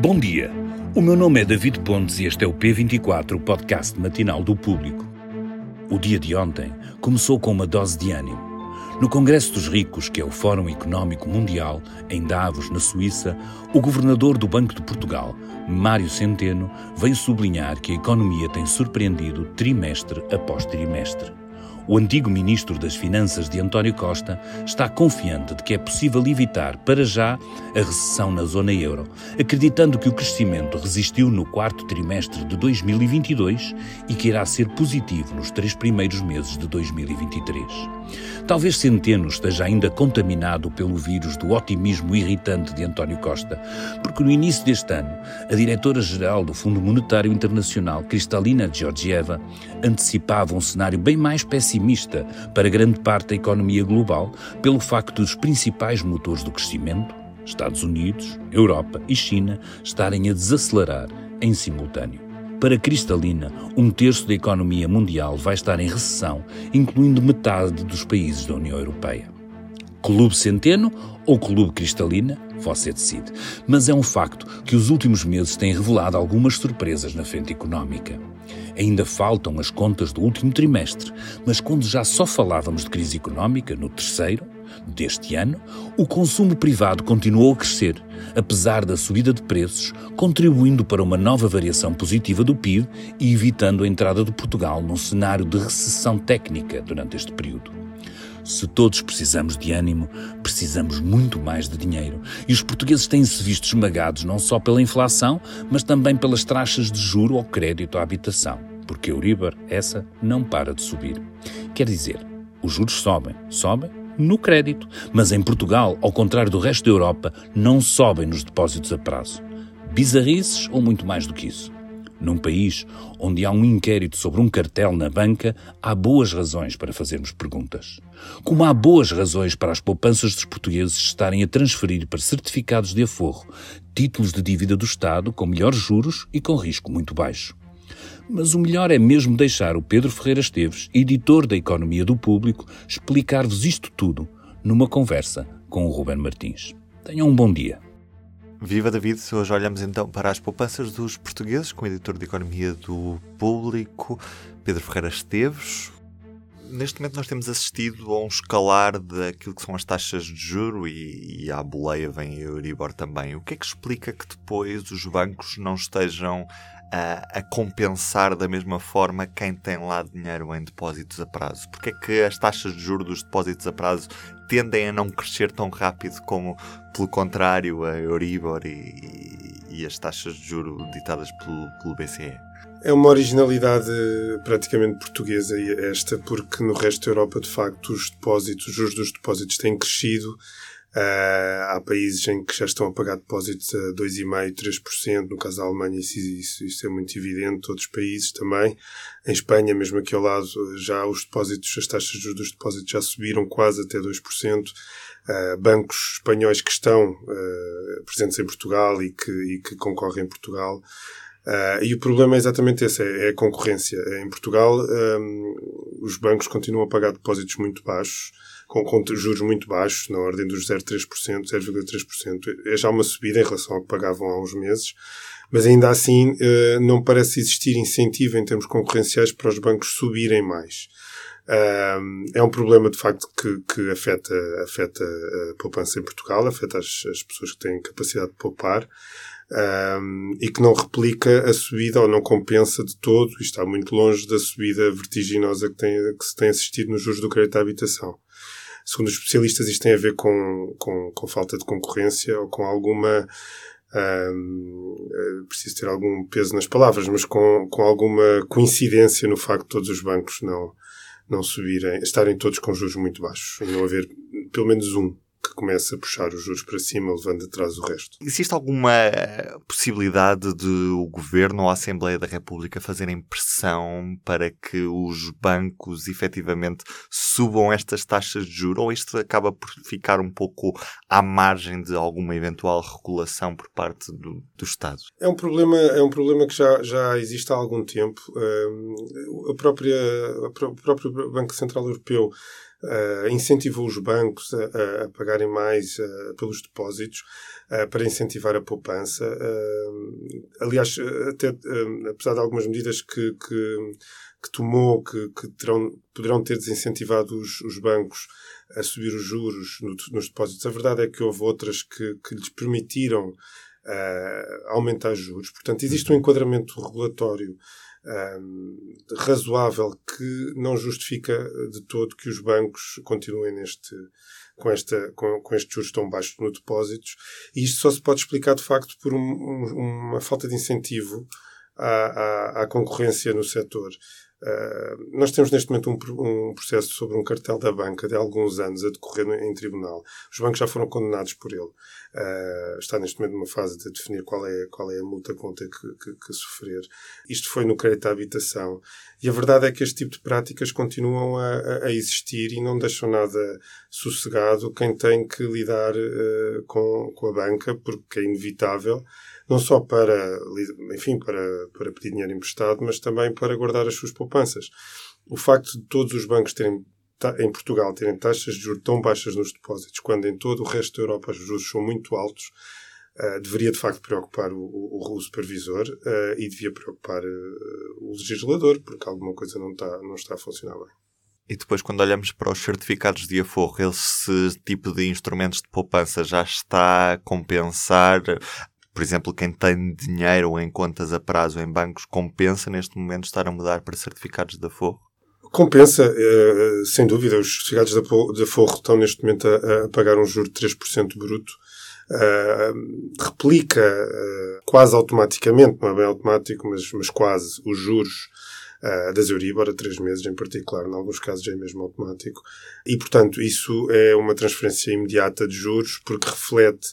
Bom dia. O meu nome é David Pontes e este é o P24, o podcast matinal do Público. O dia de ontem começou com uma dose de ânimo. No Congresso dos Ricos, que é o Fórum Económico Mundial, em Davos, na Suíça, o governador do Banco de Portugal, Mário Centeno, veio sublinhar que a economia tem surpreendido trimestre após trimestre. O antigo ministro das Finanças de António Costa está confiante de que é possível evitar, para já, a recessão na zona euro, acreditando que o crescimento resistiu no quarto trimestre de 2022 e que irá ser positivo nos três primeiros meses de 2023. Talvez Centeno esteja ainda contaminado pelo vírus do otimismo irritante de António Costa, porque no início deste ano, a diretora-geral do Fundo Monetário Internacional, Kristalina Georgieva, antecipava um cenário bem mais pessimista para grande parte da economia global, pelo facto dos principais motores do crescimento, Estados Unidos, Europa e China, estarem a desacelerar em simultâneo. Para Cristalina, um terço da economia mundial vai estar em recessão, incluindo metade dos países da União Europeia. Clube Centeno ou Clube Cristalina? Você decide. Mas é um facto que os últimos meses têm revelado algumas surpresas na frente económica. Ainda faltam as contas do último trimestre, mas quando já só falávamos de crise económica no terceiro, deste ano, o consumo privado continuou a crescer, apesar da subida de preços, contribuindo para uma nova variação positiva do PIB e evitando a entrada de Portugal num cenário de recessão técnica durante este período. Se todos precisamos de ânimo, precisamos muito mais de dinheiro. E os portugueses têm-se visto esmagados não só pela inflação, mas também pelas taxas de juro ao crédito à habitação, porque a Euribor, essa, não para de subir. Quer dizer, os juros sobem, sobem no crédito. Mas em Portugal, ao contrário do resto da Europa, não sobem nos depósitos a prazo. Bizarrices ou muito mais do que isso? Num país onde há um inquérito sobre um cartel na banca, há boas razões para fazermos perguntas. Como há boas razões para as poupanças dos portugueses estarem a transferir para certificados de aforro títulos de dívida do Estado com melhores juros e com risco muito baixo. Mas o melhor é mesmo deixar o Pedro Ferreira Esteves, editor da Economia do Público, explicar-vos isto tudo numa conversa com o Ruben Martins. Tenham um bom dia. Viva David, hoje olhamos então para as poupanças dos portugueses com o editor de Economia do Público, Pedro Ferreira Esteves. Neste momento nós temos assistido a um escalar daquilo que são as taxas de juro e, e à boleia vem a Euribor também. O que é que explica que depois os bancos não estejam a, a, compensar da mesma forma quem tem lá dinheiro em depósitos a prazo? Porque é que as taxas de juros dos depósitos a prazo tendem a não crescer tão rápido como, pelo contrário, a Euribor e, e as taxas de juro ditadas pelo, pelo BCE? É uma originalidade praticamente portuguesa esta, porque no resto da Europa, de facto, os depósitos, os juros dos depósitos têm crescido Uh, há países em que já estão a pagar depósitos a 2,5%, 3%. No caso da Alemanha, isso, isso, isso, é muito evidente. Outros países também. Em Espanha, mesmo aqui ao lado, já os depósitos, as taxas dos depósitos já subiram quase até 2%. Uh, bancos espanhóis que estão uh, presentes em Portugal e que, e que concorrem em Portugal. Uh, e o problema é exatamente esse, é, é a concorrência. Em Portugal, um, os bancos continuam a pagar depósitos muito baixos, com, com juros muito baixos, na ordem dos 0,3%, 0,3%. É já uma subida em relação ao que pagavam há uns meses, mas ainda assim eh, não parece existir incentivo em termos concorrenciais para os bancos subirem mais. é um problema de facto que, que afeta, afeta a poupança em Portugal, afeta as, as pessoas que têm capacidade de poupar. Um, e que não replica a subida ou não compensa de todo, e está muito longe da subida vertiginosa que, tem, que se tem assistido nos juros do crédito à habitação segundo os especialistas, isto tem a ver com, com, com falta de concorrência ou com alguma. Um, eh, preciso ter algum peso nas palavras, mas com, com alguma coincidência no facto de todos os bancos não, não subirem, estarem todos com juros muito baixos não haver pelo menos um que começa a puxar os juros para cima, levando atrás o resto. Existe alguma possibilidade de o Governo ou a Assembleia da República fazerem pressão para que os bancos efetivamente subam estas taxas de juros ou isto acaba por ficar um pouco à margem de alguma eventual regulação por parte do, do Estado? É um problema, é um problema que já, já existe há algum tempo. a própria, o próprio Banco Central Europeu uh, incentivou os bancos a, a pagarem mais uh, pelos depósitos uh, para incentivar a poupança. aliás, até, apesar de algumas medidas que, que, que tomou, que, que terão, poderão ter desincentivado os, os bancos a subir os juros no, nos depósitos, a verdade é que houve outras que, que lhes permitiram aumentar juros. Portanto, existe um enquadramento regulatório um, razoável que não justifica de todo que os bancos continuem neste, com, esta, com, com estes juros tão baixos no depósitos. E isto só se pode explicar, de facto, por um, um, uma falta de incentivo à, à, à concorrência no setor. Uh, nós temos neste momento um, um, processo sobre um cartel da banca de alguns anos a decorrer em tribunal. Os bancos já foram condenados por ele. Uh, está neste momento numa fase de definir qual é, qual é a multa ter que, que, que, sofrer. Isto foi no crédito à habitação. E a verdade é que este tipo de práticas continuam a, a existir e não deixam nada sossegado quem tem que lidar uh, com, com a banca, porque é inevitável não só para, enfim, para, para pedir dinheiro emprestado, mas também para guardar as suas poupanças. O facto de todos os bancos terem em Portugal terem taxas de juros tão baixas nos depósitos, quando em todo o resto da Europa os juros são muito altos, uh, deveria de facto preocupar o, o, o supervisor uh, e devia preocupar uh, o legislador, porque alguma coisa não está, não está a funcionar bem. E depois, quando olhamos para os certificados de aforro, esse tipo de instrumentos de poupança já está a compensar por exemplo, quem tem dinheiro em contas a prazo em bancos, compensa neste momento estar a mudar para certificados de aforro? Compensa, eh, sem dúvida. Os certificados de aforro estão neste momento a, pagar um juro de 3% bruto. Uh, replica uh, quase automaticamente, não é bem automático, mas, mas quase, os juros uh, das Euribor a três meses em particular, em alguns casos é mesmo automático. E, portanto, isso é uma transferência imediata de juros porque reflete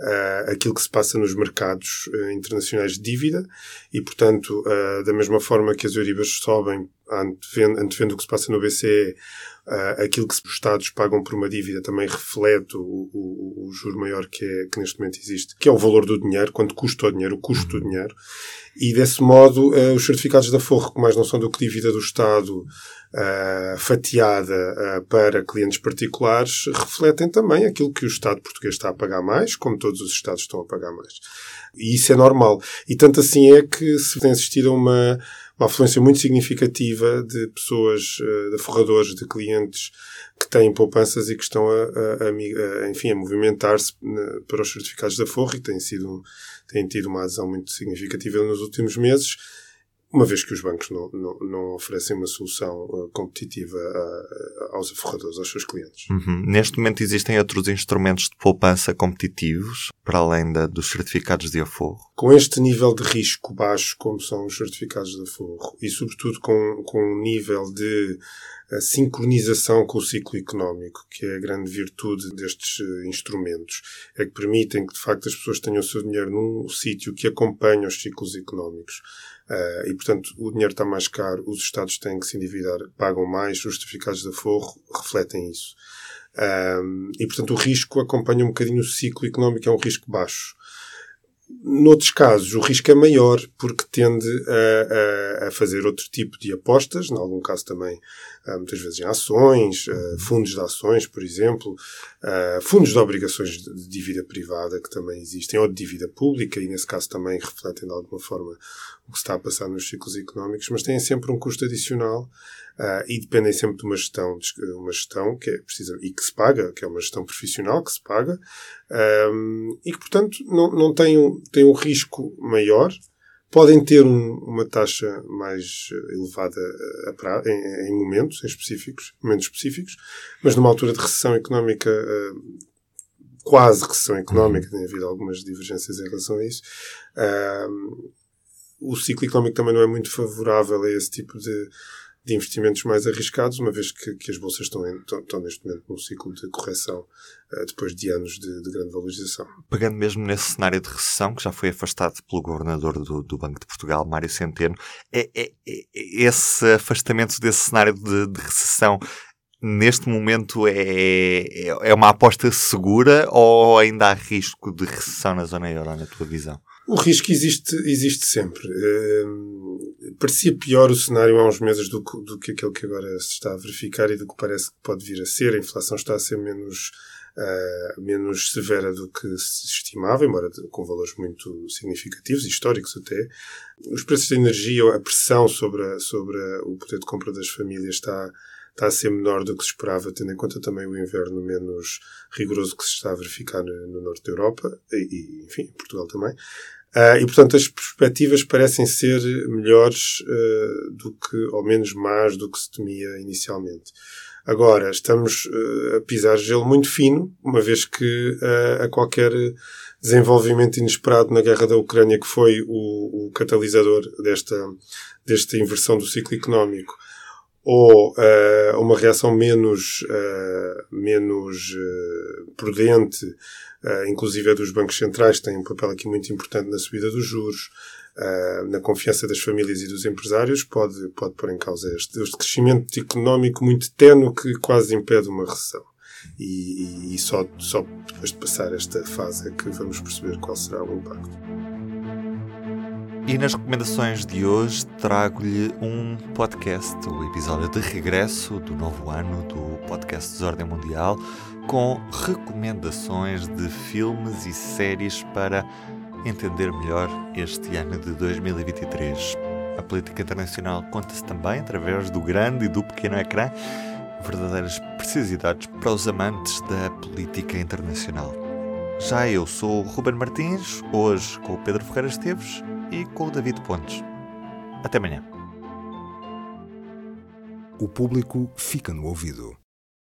uh, aquilo que se passa nos mercados uh, internacionais de dívida e, portanto, uh, da mesma forma que as Euribas sobem antevendo, antevendo o que se passa no BCE, uh, aquilo que os Estados pagam por uma dívida também reflete o, o, o juro maior que, é, que neste momento existe, que é o valor do dinheiro, quanto custa o dinheiro, o custo do uhum. dinheiro. E desse modo, uh, os certificados de aforro, que mais não são do que dívida do Estado uh, fatiada para clientes particulares, refletem também aquilo que o Estado português está a pagar mais, como todos os Estados estão a pagar mais. E isso é normal. E tanto assim é que se tem assistido a uma uma afluência muito significativa de pessoas, eh, de forradores, de clientes que têm poupanças e que estão a, a, a enfim, a movimentar-se né, para os certificados de aforro e têm, sido, têm tido uma adesão muito significativa nos últimos meses uma vez que os bancos não, não, não oferecem uma solução uh, competitiva uh, aos aforradores, aos seus clientes. Uhum. Neste momento existem outros instrumentos de poupança competitivos, para além da, dos certificados de aforro? Com este nível de risco baixo, como são os certificados de aforro, e sobretudo com, com um nível de uh, sincronização com o ciclo económico, que é a grande virtude destes instrumentos, é que permitem que de facto as pessoas tenham o seu dinheiro num sítio que acompanha os ciclos económicos. Uh, e, portanto, o dinheiro está mais caro, os Estados têm que se endividar, pagam mais, os justificados de aforro refletem isso. Um, e, portanto, o risco acompanha um bocadinho o ciclo económico, é um risco baixo. Noutros casos, o risco é maior porque tende a, a, a fazer outro tipo de apostas, em algum caso também, ah, muitas vezes em ações, ah, fundos de ações, por exemplo, fundos de obrigações de dívida privada que também existem, ou de dívida pública, e nesse caso também refletem de alguma forma o que está a passar nos ciclos económicos, mas têm sempre um custo adicional uh, e dependem sempre de uma gestão, de uma gestão que é precisa e que se paga, que é uma gestão profissional que se paga um, e que, portanto, não, não tem, um, um risco maior. Podem ter um, uma taxa mais elevada pra, em, em, momentos em específicos, momentos específicos, mas numa altura de recessão económica uh, quase recessão económica, uhum. tem havido algumas divergências em relação a isso. Uh, o ciclo económico também não é muito favorável a esse tipo de, de investimentos mais arriscados, uma vez que, que as bolsas estão, em, estão, estão, neste momento num ciclo de correção uh, depois de anos de, de, grande valorização. Pegando mesmo nesse cenário de recessão, que já foi afastado pelo governador do, do Banco de Portugal, Mário Centeno, é, é, é esse afastamento desse cenário de, de recessão neste momento é, é, é uma aposta segura ou ainda há risco de recessão na zona euro, na tua visão? O risco existe, existe sempre. Ehm, parecia pior o cenário há uns meses do, do que aquele que agora se está a verificar e do que parece que pode vir a ser. A inflação está a ser menos, uh, menos severa do que se estimava, embora com valores muito significativos, históricos até. Os preços da energia, a pressão sobre, a, sobre a, o poder de compra das famílias está, está a ser menor do que se esperava, tendo em conta também o inverno menos rigoroso que se está a verificar no, no norte da Europa e, e, enfim, em Portugal também. Uh, e, portanto, as perspectivas parecem ser melhores uh, do que, ou menos más do que se temia inicialmente. Agora, estamos uh, a pisar gelo muito fino, uma vez que a qualquer desenvolvimento inesperado na guerra da Ucrânia, que foi o, o catalisador desta, desta inversão do ciclo económico, ou uma reação menos, menos prudente uh, inclusive a dos bancos centrais, tem um papel aqui muito importante na subida dos juros, uh, na confiança das famílias e dos empresários, pode, pode pôr em causa este, este crescimento económico muito tenue que quase impede uma recessão. E, e, e só, só depois de passar esta fase é que vamos perceber qual será o impacto. E nas recomendações de hoje trago-lhe um podcast, o episódio de regresso do novo ano do podcast Desordem Mundial, com recomendações de filmes e séries para entender melhor este ano de 2023. A política internacional conta-se também através do grande e do pequeno ecrã, verdadeiras precisidades para os amantes da política internacional. Já eu sou o Ruben Martins, hoje com o Pedro Ferreira Esteves e com o David Pontes. Até amanhã. O público fica no ouvido.